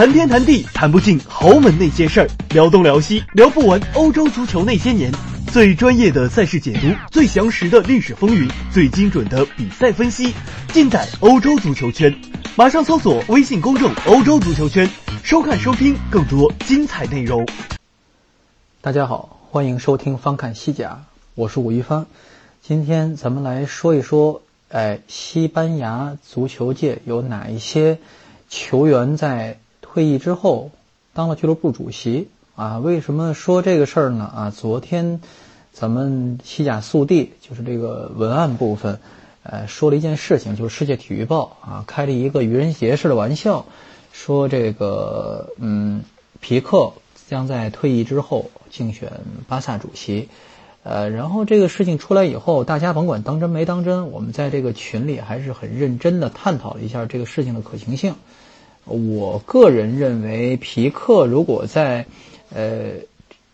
谈天谈地谈不尽豪门那些事儿，聊东聊西聊不完欧洲足球那些年。最专业的赛事解读，最详实的历史风云，最精准的比赛分析，尽在欧洲足球圈。马上搜索微信公众“欧洲足球圈”，收看收听更多精彩内容。大家好，欢迎收听翻看西甲，我是吴一帆。今天咱们来说一说，哎，西班牙足球界有哪一些球员在退役之后当了俱乐部主席啊？为什么说这个事儿呢？啊，昨天咱们西甲速递就是这个文案部分，呃，说了一件事情，就是《世界体育报》啊开了一个愚人节式的玩笑，说这个嗯，皮克将在退役之后竞选巴萨主席。呃，然后这个事情出来以后，大家甭管当真没当真，我们在这个群里还是很认真的探讨了一下这个事情的可行性。我个人认为，皮克如果在呃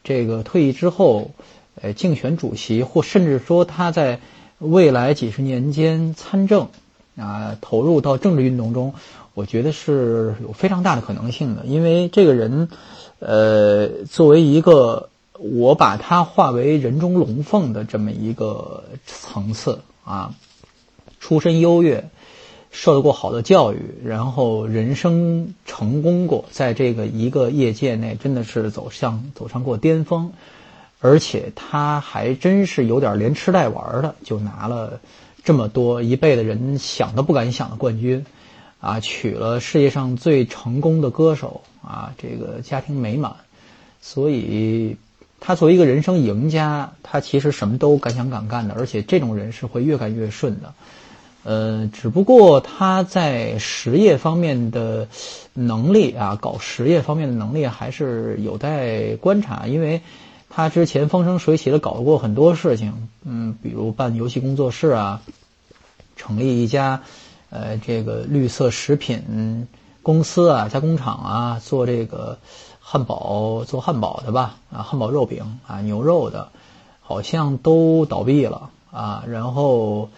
这个退役之后，呃竞选主席，或甚至说他在未来几十年间参政啊，投入到政治运动中，我觉得是有非常大的可能性的。因为这个人，呃，作为一个。我把他化为人中龙凤的这么一个层次啊，出身优越，受到过好的教育，然后人生成功过，在这个一个业界内真的是走向走上过巅峰，而且他还真是有点连吃带玩的，就拿了这么多一辈的人想都不敢想的冠军，啊，娶了世界上最成功的歌手啊，这个家庭美满，所以。他作为一个人生赢家，他其实什么都敢想敢干的，而且这种人是会越干越顺的。呃，只不过他在实业方面的能力啊，搞实业方面的能力还是有待观察，因为他之前风生水起的搞过很多事情，嗯，比如办游戏工作室啊，成立一家呃这个绿色食品公司啊，加工厂啊，做这个。汉堡做汉堡的吧，啊，汉堡肉饼啊，牛肉的，好像都倒闭了啊。然后，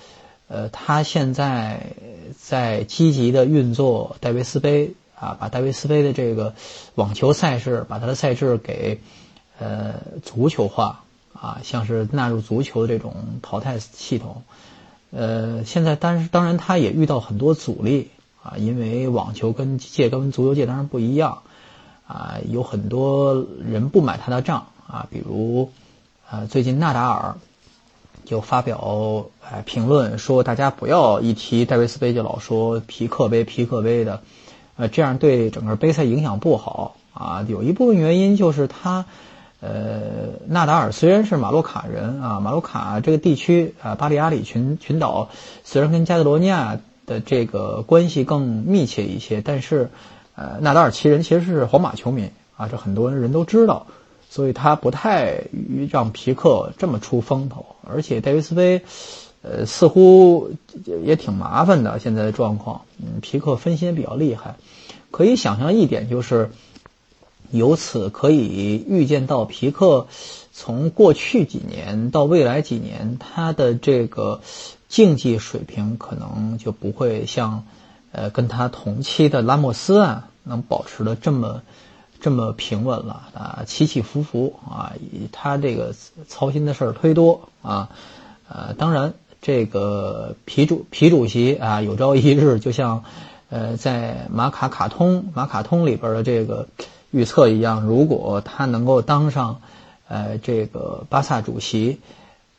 呃，他现在在积极的运作戴维斯杯啊，把戴维斯杯的这个网球赛事，把它的赛制给呃足球化啊，像是纳入足球的这种淘汰系统。呃，现在但是当然他也遇到很多阻力啊，因为网球跟界跟足球界当然不一样。啊，有很多人不买他的账啊，比如，啊，最近纳达尔就发表哎评论说，大家不要一提戴维斯杯就老说皮克杯、皮克杯的，呃，这样对整个杯赛影响不好啊。有一部分原因就是他，呃，纳达尔虽然是马洛卡人啊，马洛卡这个地区啊，巴利阿里群群岛虽然跟加德罗尼亚的这个关系更密切一些，但是。呃，纳达尔其人其实是皇马球迷啊，这很多人都知道，所以他不太于让皮克这么出风头。而且戴维斯杯，呃，似乎也挺麻烦的。现在的状况，嗯，皮克分心比较厉害。可以想象一点就是，由此可以预见到皮克从过去几年到未来几年，他的这个竞技水平可能就不会像。呃，跟他同期的拉莫斯啊，能保持的这么这么平稳了啊，起起伏伏啊，他这个操心的事儿忒多啊，呃，当然这个皮主皮主席啊，有朝一日就像呃在马卡卡通马卡通里边的这个预测一样，如果他能够当上呃这个巴萨主席，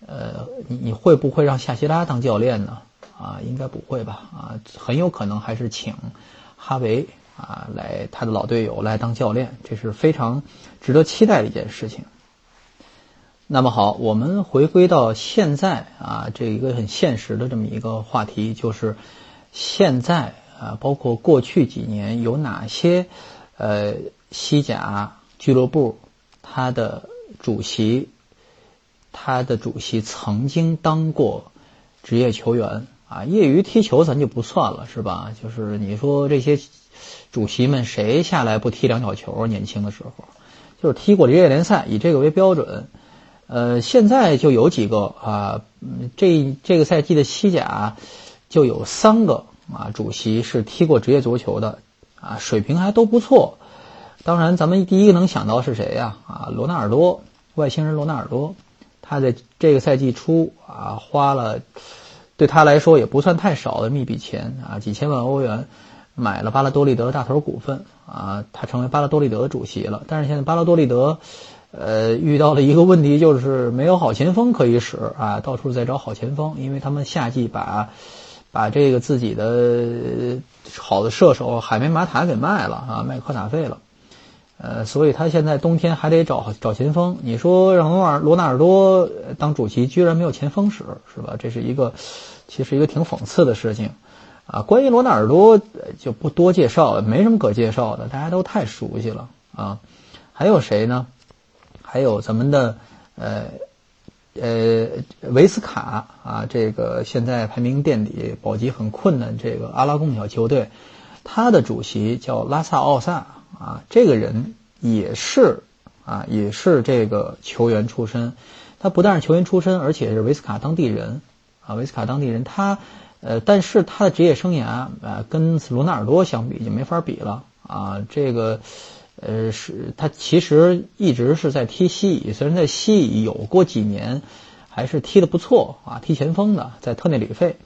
呃，你你会不会让夏希拉当教练呢？啊，应该不会吧？啊，很有可能还是请哈维啊来他的老队友来当教练，这是非常值得期待的一件事情。那么好，我们回归到现在啊，这一个很现实的这么一个话题，就是现在啊，包括过去几年有哪些呃西甲俱乐部，他的主席，他的主席曾经当过职业球员。啊，业余踢球咱就不算了，是吧？就是你说这些主席们谁下来不踢两脚球？年轻的时候，就是踢过职业联赛，以这个为标准。呃，现在就有几个啊，这这个赛季的西甲就有三个啊，主席是踢过职业足球的，啊，水平还都不错。当然，咱们第一个能想到是谁呀？啊，罗纳尔多，外星人罗纳尔多，他在这个赛季初啊，花了对他来说也不算太少的一笔钱啊，几千万欧元买了巴拉多利德大头股份啊，他成为巴拉多利德的主席了。但是现在巴拉多利德。呃，遇到了一个问题，就是没有好前锋可以使啊，到处在找好前锋，因为他们夏季把把这个自己的好的射手海梅马塔给卖了啊，卖科塔费了，呃，所以他现在冬天还得找找前锋。你说让罗尔罗纳尔多当主席，居然没有前锋使，是吧？这是一个其实一个挺讽刺的事情啊。关于罗纳尔多就不多介绍了，没什么可介绍的，大家都太熟悉了啊。还有谁呢？还有咱们的呃呃维斯卡啊，这个现在排名垫底、保级很困难，这个阿拉贡小球队，他的主席叫拉萨奥萨啊，这个人也是啊，也是这个球员出身。他不但是球员出身，而且是维斯卡当地人啊，维斯卡当地人。他呃，但是他的职业生涯啊，跟罗纳尔多相比就没法比了啊，这个。呃，是他其实一直是在踢西乙，虽然在西乙有过几年，还是踢得不错啊，踢前锋的，在特内里费，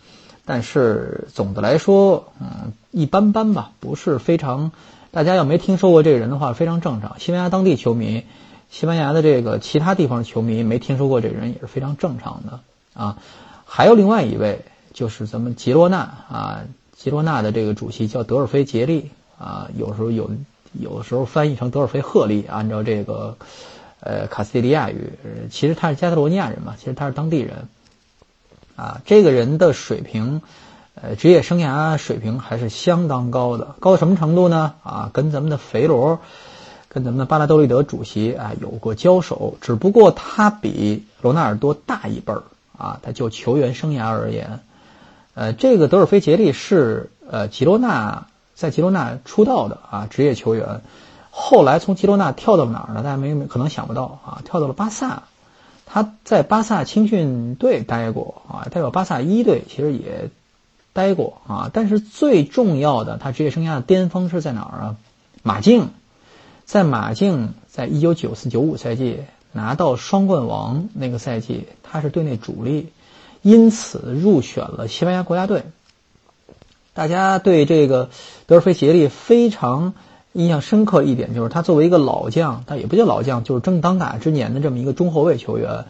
但是总的来说，嗯，一般般吧，不是非常。大家要没听说过这个人的话，非常正常。西班牙当地球迷，西班牙的这个其他地方球迷没听说过这个人也是非常正常的啊。还有另外一位，就是咱们吉罗纳啊，吉罗纳的这个主席叫德尔菲杰利啊，有时候有。有时候翻译成德尔菲赫利，按照这个，呃，卡斯蒂利亚语，其实他是加泰罗尼亚人嘛，其实他是当地人，啊，这个人的水平，呃，职业生涯水平还是相当高的，高到什么程度呢？啊，跟咱们的肥罗，跟咱们的巴拉多利德主席啊有过交手，只不过他比罗纳尔多大一辈儿，啊，他就球员生涯而言，呃，这个德尔菲杰利是呃吉罗纳。在吉罗纳出道的啊，职业球员，后来从吉罗纳跳到哪儿呢？大家没可能想不到啊，跳到了巴萨。他在巴萨青训队待过啊，代表巴萨一队其实也待过啊。但是最重要的，他职业生涯的巅峰是在哪儿啊？马竞，在马竞，在一九九四九五赛季拿到双冠王那个赛季，他是队内主力，因此入选了西班牙国家队。大家对这个德尔菲杰利非常印象深刻一点，就是他作为一个老将，但也不叫老将，就是正当打之年的这么一个中后卫球员，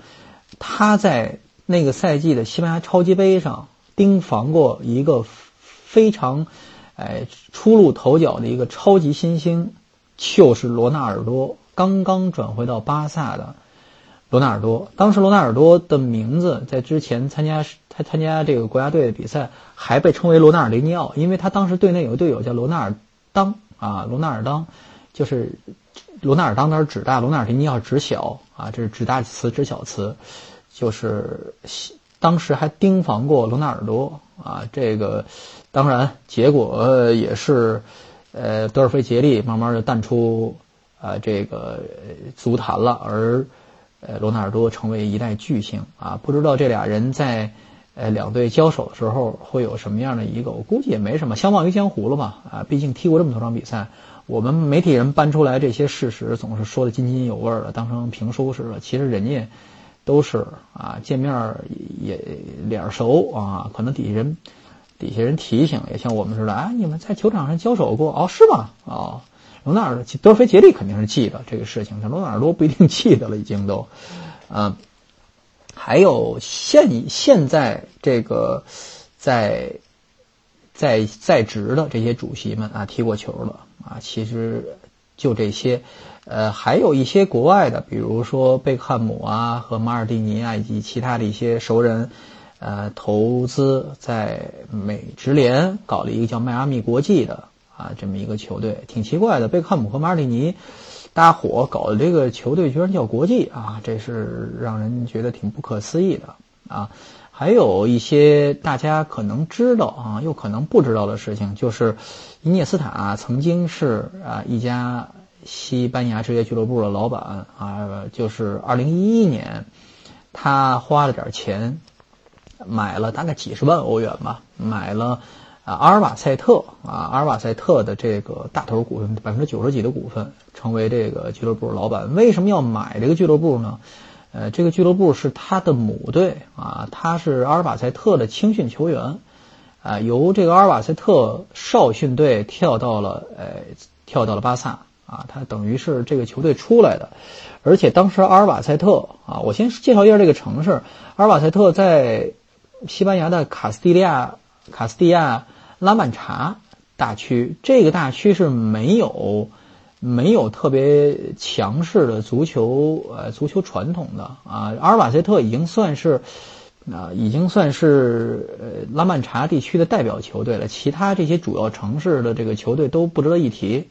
他在那个赛季的西班牙超级杯上盯防过一个非常哎初露头角的一个超级新星，就是罗纳尔多，刚刚转回到巴萨的。罗纳尔多，当时罗纳尔多的名字在之前参加他参加这个国家队的比赛，还被称为罗纳尔雷尼奥，因为他当时队内有个队友叫罗纳尔当啊，罗纳尔当就是罗纳尔当，那是指大，罗纳尔雷尼奥指小啊，这是指大词指小词，就是当时还盯防过罗纳尔多啊，这个当然结果也是，呃，德尔菲杰利慢慢的淡出啊这个足坛了，而。呃，罗纳尔多成为一代巨星啊！不知道这俩人在呃两队交手的时候会有什么样的一个？我估计也没什么，相忘于江湖了嘛啊！毕竟踢过这么多场比赛，我们媒体人搬出来这些事实，总是说的津津有味的，当成评书似的。其实人家都是啊，见面也脸熟啊，可能底下人底下人提醒，也像我们似的，啊，你们在球场上交手过哦？是吗？哦。罗纳尔德菲杰利肯定是记得这个事情，但罗纳尔多不一定记得了，已经都，嗯，还有现现在这个在在在职的这些主席们啊，踢过球的啊，其实就这些，呃，还有一些国外的，比如说贝克汉姆啊和马尔蒂尼啊以及其他的一些熟人，呃，投资在美职联搞了一个叫迈阿密国际的。啊，这么一个球队挺奇怪的，贝克汉姆和马尔蒂尼搭伙搞的这个球队居然叫国际啊，这是让人觉得挺不可思议的啊。还有一些大家可能知道啊，又可能不知道的事情，就是伊涅斯塔曾经是啊一家西班牙职业俱乐部的老板啊，就是二零一一年他花了点钱买了大概几十万欧元吧，买了。啊，阿尔瓦塞特啊，阿尔瓦塞特的这个大头股份百分之九十几的股份，成为这个俱乐部老板。为什么要买这个俱乐部呢？呃，这个俱乐部是他的母队啊，他是阿尔瓦塞特的青训球员，啊，由这个阿尔瓦塞特少训队跳到了呃，跳到了巴萨啊，他等于是这个球队出来的。而且当时阿尔瓦塞特啊，我先介绍一下这个城市，阿尔瓦塞特在西班牙的卡斯蒂利亚卡斯蒂亚。拉曼查大区这个大区是没有没有特别强势的足球呃足球传统的啊，阿尔瓦塞特已经算是啊已经算是呃拉曼查地区的代表球队了，其他这些主要城市的这个球队都不值得一提。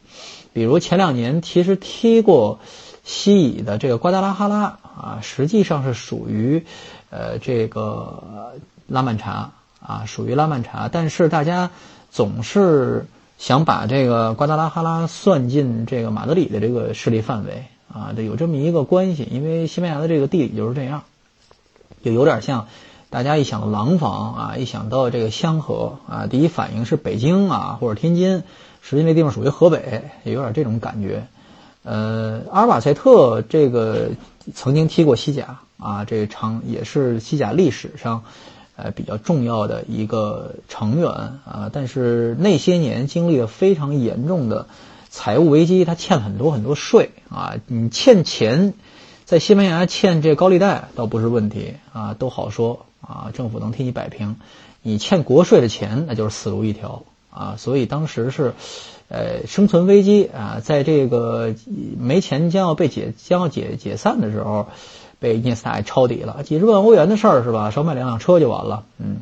比如前两年其实踢过西乙的这个瓜达拉哈拉啊，实际上是属于呃这个拉曼查。啊，属于拉曼查，但是大家总是想把这个瓜达拉哈拉算进这个马德里的这个势力范围啊，这有这么一个关系，因为西班牙的这个地理就是这样，就有点像大家一想到廊坊啊，一想到这个香河啊，第一反应是北京啊或者天津，实际那地方属于河北，也有点这种感觉。呃，阿尔瓦塞特这个曾经踢过西甲啊，这场也是西甲历史上。呃，比较重要的一个成员啊，但是那些年经历了非常严重的财务危机，他欠很多很多税啊。你欠钱，在西班牙欠这高利贷倒不是问题啊，都好说啊，政府能替你摆平。你欠国税的钱，那就是死路一条啊。所以当时是，呃，生存危机啊，在这个没钱将要被解将要解解散的时候。被伊涅斯塔抄底了，几十万欧元的事儿是吧？少买两辆车就完了，嗯，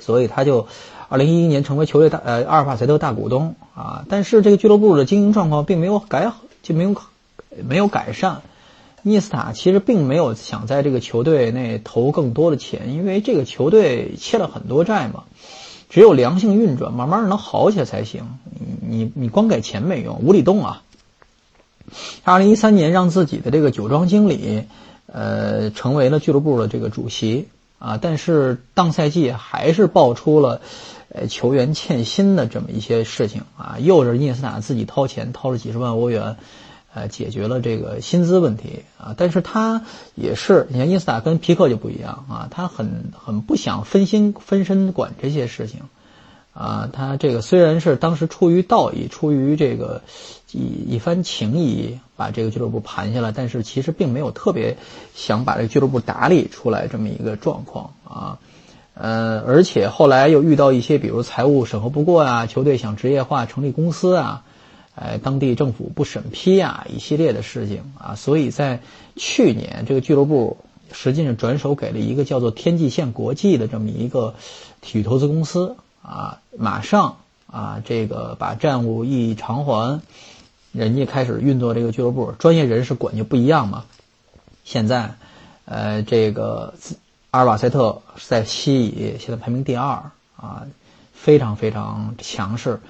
所以他就二零一一年成为球队大呃阿尔法塞特大股东啊。但是这个俱乐部的经营状况并没有改，就没有没有改善。伊涅斯塔其实并没有想在这个球队内投更多的钱，因为这个球队欠了很多债嘛。只有良性运转，慢慢能好起来才行。你你你光给钱没用，无底洞啊。二零一三年让自己的这个酒庄经理。呃，成为了俱乐部的这个主席啊，但是当赛季还是爆出了，呃，球员欠薪的这么一些事情啊，又是伊斯塔自己掏钱掏了几十万欧元，呃，解决了这个薪资问题啊，但是他也是，你看伊斯塔跟皮克就不一样啊，他很很不想分心分身管这些事情。啊，他这个虽然是当时出于道义，出于这个一一番情谊，把这个俱乐部盘下来，但是其实并没有特别想把这个俱乐部打理出来这么一个状况啊。呃，而且后来又遇到一些，比如财务审核不过啊，球队想职业化成立公司啊，哎，当地政府不审批啊，一系列的事情啊，所以在去年这个俱乐部实际上转手给了一个叫做天际线国际的这么一个体育投资公司。啊，马上啊，这个把债务一偿还，人家开始运作这个俱乐部，专业人士管就不一样嘛。现在，呃，这个阿尔瓦塞特在西乙现在排名第二啊，非常非常强势。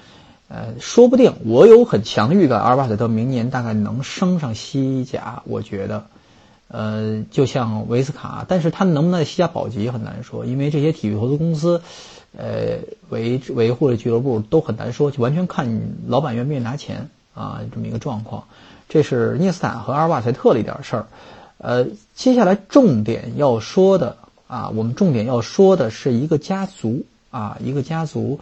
呃，说不定我有很强的预感，阿尔瓦塞特明年大概能升上西甲，我觉得。呃，就像维斯卡，但是他能不能在西甲保级很难说，因为这些体育投资公司。呃，维维护的俱乐部都很难说，就完全看老板愿不愿意拿钱啊，这么一个状况。这是涅斯坦和阿尔瓦塞特的一点事儿。呃，接下来重点要说的啊，我们重点要说的是一个家族啊，一个家族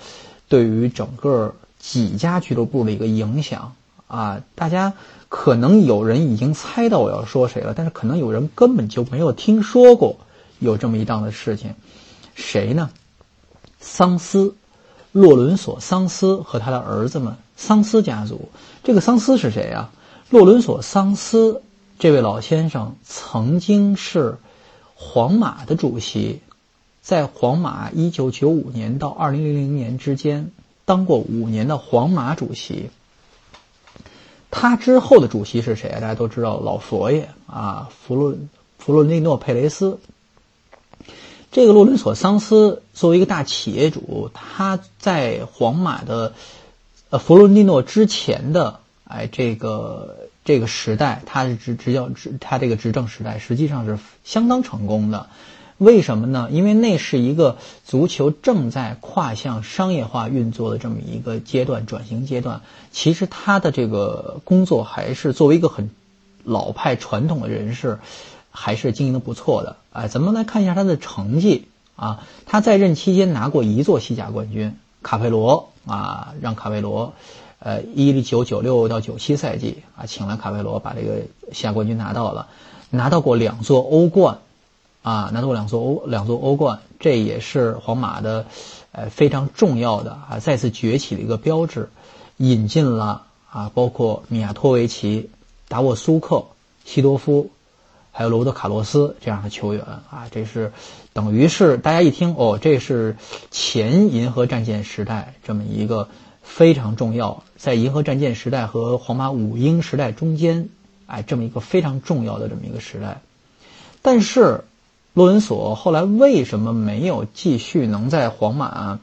对于整个几家俱乐部的一个影响啊。大家可能有人已经猜到我要说谁了，但是可能有人根本就没有听说过有这么一档的事情，谁呢？桑斯，洛伦索·桑斯和他的儿子们，桑斯家族。这个桑斯是谁呀？洛伦索·桑斯这位老先生曾经是皇马的主席，在皇马1995年到2000年之间当过五年的皇马主席。他之后的主席是谁？大家都知道，老佛爷啊，弗伦弗伦蒂诺·佩雷斯。这个洛伦索·桑斯作为一个大企业主，他在皇马的呃弗洛伦蒂诺之前的哎这个这个时代，他是执执教执他这个执政时代实际上是相当成功的。为什么呢？因为那是一个足球正在跨向商业化运作的这么一个阶段，转型阶段。其实他的这个工作还是作为一个很老派传统的人士，还是经营的不错的。哎，咱们来看一下他的成绩啊。他在任期间拿过一座西甲冠军，卡佩罗啊，让卡佩罗，呃，一九九六到九七赛季啊，请来卡佩罗把这个西甲冠军拿到了，拿到过两座欧冠。啊，拿到过两座欧两座欧冠，这也是皇马的，呃非常重要的啊再次崛起的一个标志。引进了啊，包括米亚托维奇、达沃苏克、西多夫，还有罗德卡洛斯这样的球员啊，这是等于是大家一听哦，这是前银河战舰时代这么一个非常重要，在银河战舰时代和皇马五鹰时代中间，哎，这么一个非常重要的这么一个时代，但是。洛伦索后来为什么没有继续能在皇马，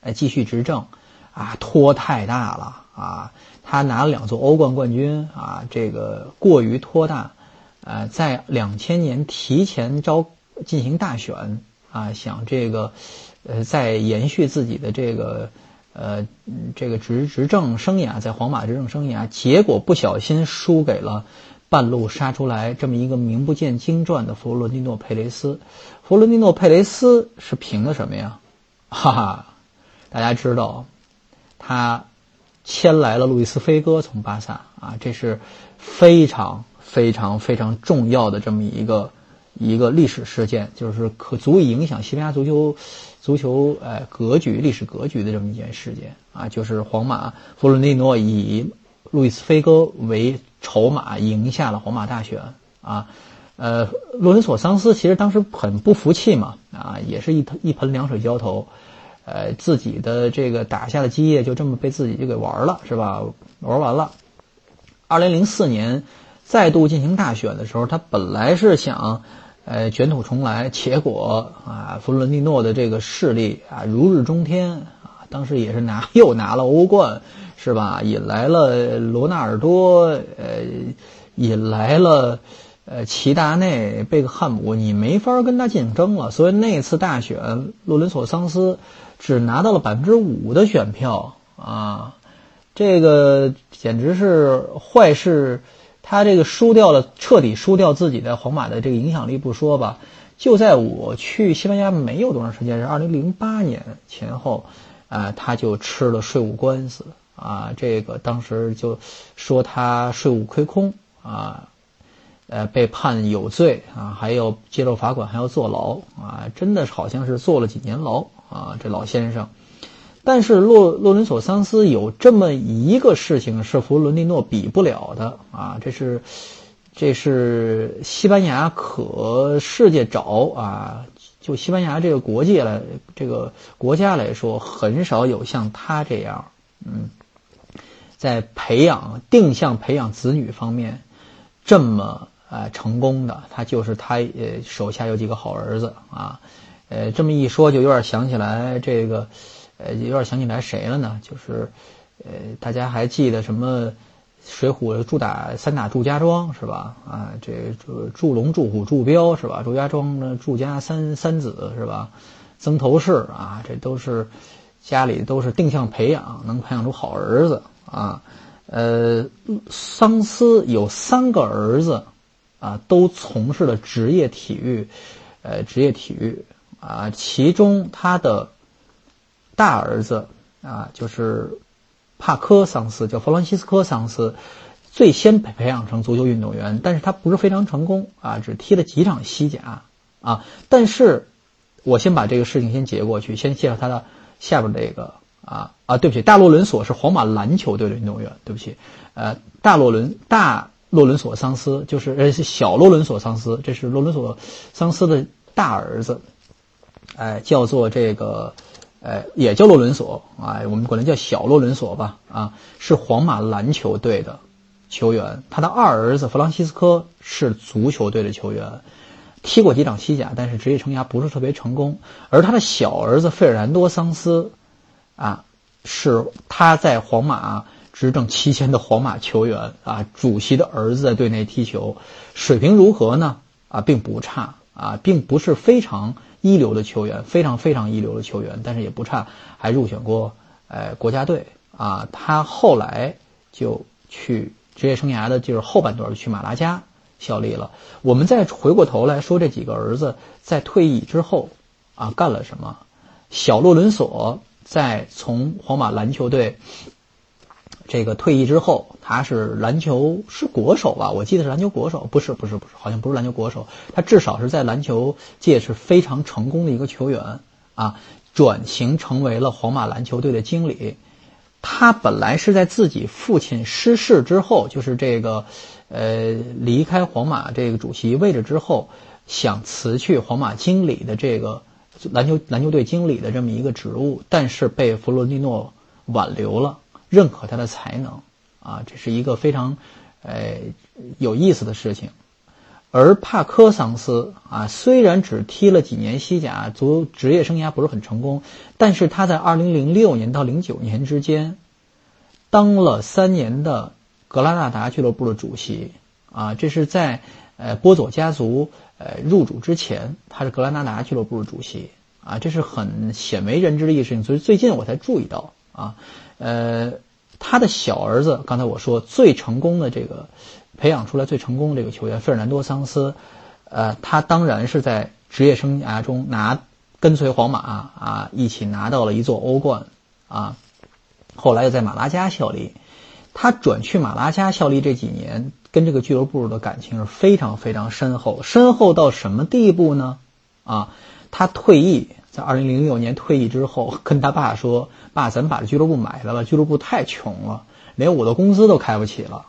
哎继续执政？啊，拖太大了啊！他拿了两座欧冠冠军啊，这个过于拖大。呃，在两千年提前招进行大选啊，想这个呃再延续自己的这个呃这个执执政生涯，在皇马执政生涯，结果不小心输给了。半路杀出来这么一个名不见经传的弗洛蒂诺·佩雷斯，弗洛蒂诺·佩雷斯是凭的什么呀？哈哈，大家知道，他签来了路易斯·菲戈从巴萨啊，这是非常非常非常重要的这么一个一个历史事件，就是可足以影响西班牙足球足球呃格局历史格局的这么一件事件啊，就是皇马弗洛蒂诺以路易斯·菲戈为。筹码赢下了皇马大选啊，呃，洛伦索桑斯其实当时很不服气嘛，啊，也是一一盆凉水浇头，呃，自己的这个打下的基业就这么被自己就给玩了，是吧？玩完了。二零零四年再度进行大选的时候，他本来是想，呃，卷土重来，结果啊，弗伦蒂诺的这个势力啊如日中天啊，当时也是拿又拿了欧冠。是吧？引来了罗纳尔多，呃，引来了呃齐达内、贝克汉姆，你没法跟他竞争了。所以那次大选，洛伦索桑斯只拿到了百分之五的选票啊，这个简直是坏事。他这个输掉了，彻底输掉自己的皇马的这个影响力不说吧，就在我去西班牙没有多长时间，是二零零八年前后，啊，他就吃了税务官司。啊，这个当时就说他税务亏空啊，呃，被判有罪啊，还要接受罚款，还要坐牢啊，真的好像是坐了几年牢啊，这老先生。但是洛洛伦索桑斯有这么一个事情是弗伦蒂诺比不了的啊，这是这是西班牙可世界找啊，就西班牙这个国界来这个国家来说，很少有像他这样，嗯。在培养定向培养子女方面，这么呃成功的，他就是他呃手下有几个好儿子啊，呃这么一说就有点想起来这个，呃有点想起来谁了呢？就是呃大家还记得什么水浒祝打三打祝家庄是吧？啊这祝祝龙祝虎祝彪是吧？祝家庄的祝家三三子是吧？曾头市啊这都是家里都是定向培养，能培养出好儿子。啊，呃，桑斯有三个儿子，啊，都从事了职业体育，呃，职业体育，啊，其中他的大儿子啊，就是帕科桑斯，叫弗朗西斯科桑斯，最先培培养成足球运动员，但是他不是非常成功，啊，只踢了几场西甲，啊，但是我先把这个事情先截过去，先介绍他的下边这个。啊啊，对不起，大洛伦索是皇马篮球队的运动员。对不起，呃，大洛伦大洛伦索桑斯就是呃是小洛伦索桑斯，这是洛伦索桑斯的大儿子，哎，叫做这个，呃，也叫洛伦索啊，我们管他叫小洛伦索吧。啊，是皇马篮球队的球员。他的二儿子弗朗西斯科是足球队的球员，踢过几场西甲，但是职业生涯不是特别成功。而他的小儿子费尔南多桑斯。啊，是他在皇马执政期间的皇马球员啊，主席的儿子在队内踢球，水平如何呢？啊，并不差啊，并不是非常一流的球员，非常非常一流的球员，但是也不差，还入选过呃国家队啊。他后来就去职业生涯的就是后半段去马拉加效力了。我们再回过头来说这几个儿子在退役之后啊干了什么？小洛伦索在从皇马篮球队。这个退役之后，他是篮球是国手吧？我记得是篮球国手，不是，不是，不是，好像不是篮球国手。他至少是在篮球界是非常成功的一个球员啊。转型成为了皇马篮球队的经理。他本来是在自己父亲失势之后，就是这个呃离开皇马这个主席位置之后，想辞去皇马经理的这个篮球篮球队经理的这么一个职务，但是被弗洛蒂诺挽留了。认可他的才能，啊，这是一个非常，呃，有意思的事情。而帕科桑斯啊，虽然只踢了几年西甲，足职业生涯不是很成功，但是他在2006年到09年之间，当了三年的格拉纳达俱乐部的主席，啊，这是在呃波佐家族呃入主之前，他是格拉纳达俱乐部的主席，啊，这是很鲜为人知的一个事情，所以最近我才注意到，啊。呃，他的小儿子，刚才我说最成功的这个培养出来最成功的这个球员费尔南多桑斯，呃，他当然是在职业生涯中拿跟随皇马啊一起拿到了一座欧冠啊，后来又在马拉加效力。他转去马拉加效力这几年，跟这个俱乐部的感情是非常非常深厚，深厚到什么地步呢？啊，他退役。在二零零六年退役之后，跟他爸说：“爸，咱把这俱乐部买了吧，俱乐部太穷了，连我的工资都开不起了。”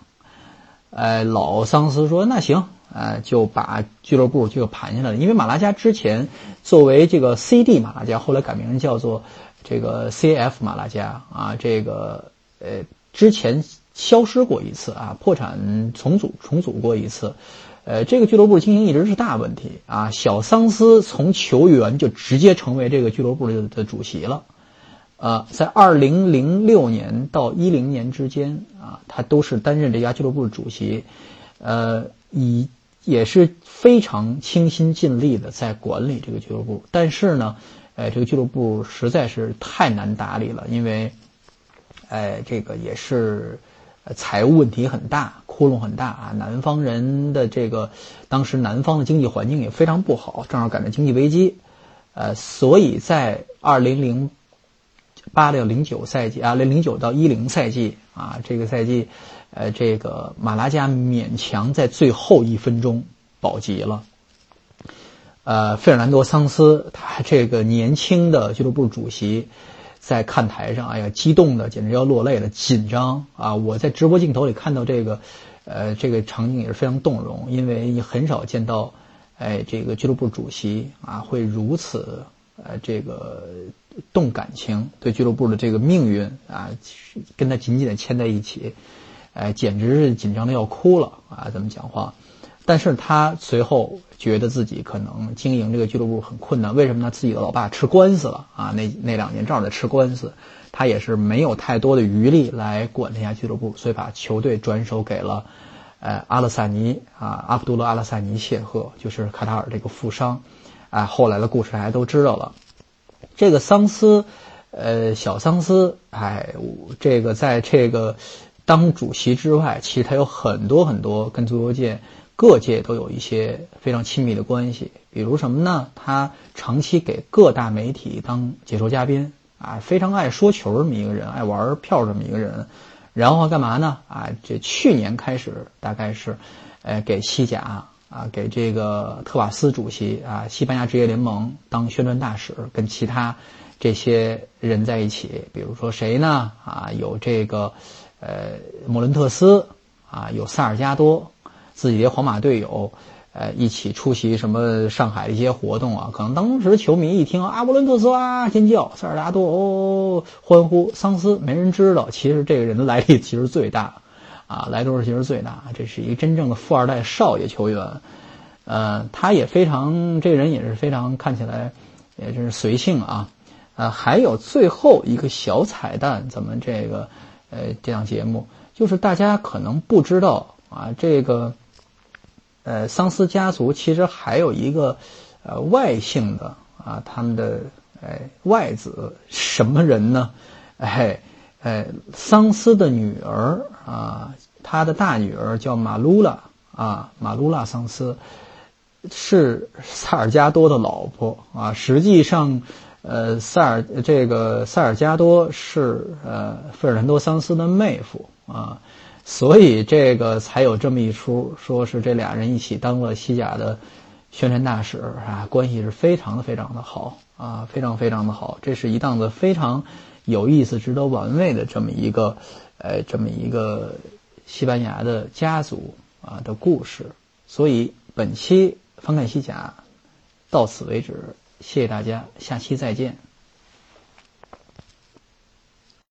呃，老桑斯说：“那行，呃，就把俱乐部就盘下来了。因为马拉加之前作为这个 CD 马拉加，后来改名叫做这个 CF 马拉加啊，这个呃之前消失过一次啊，破产重组重组过一次。”呃，这个俱乐部经营一直是大问题啊。小桑斯从球员就直接成为这个俱乐部的的主席了，呃，在二零零六年到一零年之间啊，他都是担任这家俱乐部的主席，呃，以也是非常倾心尽力的在管理这个俱乐部。但是呢，呃，这个俱乐部实在是太难打理了，因为，哎，这个也是。财务问题很大，窟窿很大啊！南方人的这个，当时南方的经济环境也非常不好，正好赶上经济危机，呃，所以在二零零八到零九赛季啊，零零九到一零赛季啊，这个赛季，呃，这个马拉加勉强在最后一分钟保级了。呃，费尔南多桑斯他这个年轻的俱乐部主席。在看台上，哎呀，激动的简直要落泪了，紧张啊！我在直播镜头里看到这个，呃，这个场景也是非常动容，因为你很少见到，哎，这个俱乐部主席啊会如此，呃，这个动感情，对俱乐部的这个命运啊，跟他紧紧的牵在一起，哎，简直是紧张的要哭了啊！怎么讲话？但是他随后觉得自己可能经营这个俱乐部很困难，为什么呢？自己的老爸吃官司了啊，那那两年正好在吃官司，他也是没有太多的余力来管这家俱乐部，所以把球队转手给了，呃，阿勒萨尼啊，阿卜杜勒阿勒萨尼谢赫，就是卡塔尔这个富商，啊，后来的故事大家都知道了。这个桑斯，呃，小桑斯，哎，这个在这个当主席之外，其实他有很多很多跟足球界。各界都有一些非常亲密的关系，比如什么呢？他长期给各大媒体当解说嘉宾啊，非常爱说球这么一个人，爱玩票这么一个人。然后干嘛呢？啊，这去年开始大概是，呃，给西甲啊，给这个特瓦斯主席啊，西班牙职业联盟当宣传大使，跟其他这些人在一起。比如说谁呢？啊，有这个，呃，莫伦特斯啊，有萨尔加多。自己的皇马队友，呃，一起出席什么上海的一些活动啊？可能当时球迷一听阿布伦特斯啊尖叫，塞尔达多哦欢呼，桑斯没人知道，其实这个人的来历其实最大，啊，来头其实最大，这是一个真正的富二代少爷球员，呃，他也非常，这人也是非常看起来，也就是随性啊，呃，还有最后一个小彩蛋，咱们这个呃这档节目，就是大家可能不知道啊，这个。呃，桑斯家族其实还有一个呃外姓的啊，他们的哎外子什么人呢？哎哎，桑斯的女儿啊，他的大女儿叫马鲁拉啊，马鲁拉桑斯是萨尔加多的老婆啊。实际上，呃，塞尔这个塞尔加多是呃费尔南多桑斯的妹夫啊。所以这个才有这么一出，说是这俩人一起当了西甲的宣传大使啊，关系是非常的非常的好啊，非常非常的好。这是一档子非常有意思、值得玩味的这么一个，呃，这么一个西班牙的家族啊的故事。所以本期翻看西甲到此为止，谢谢大家，下期再见。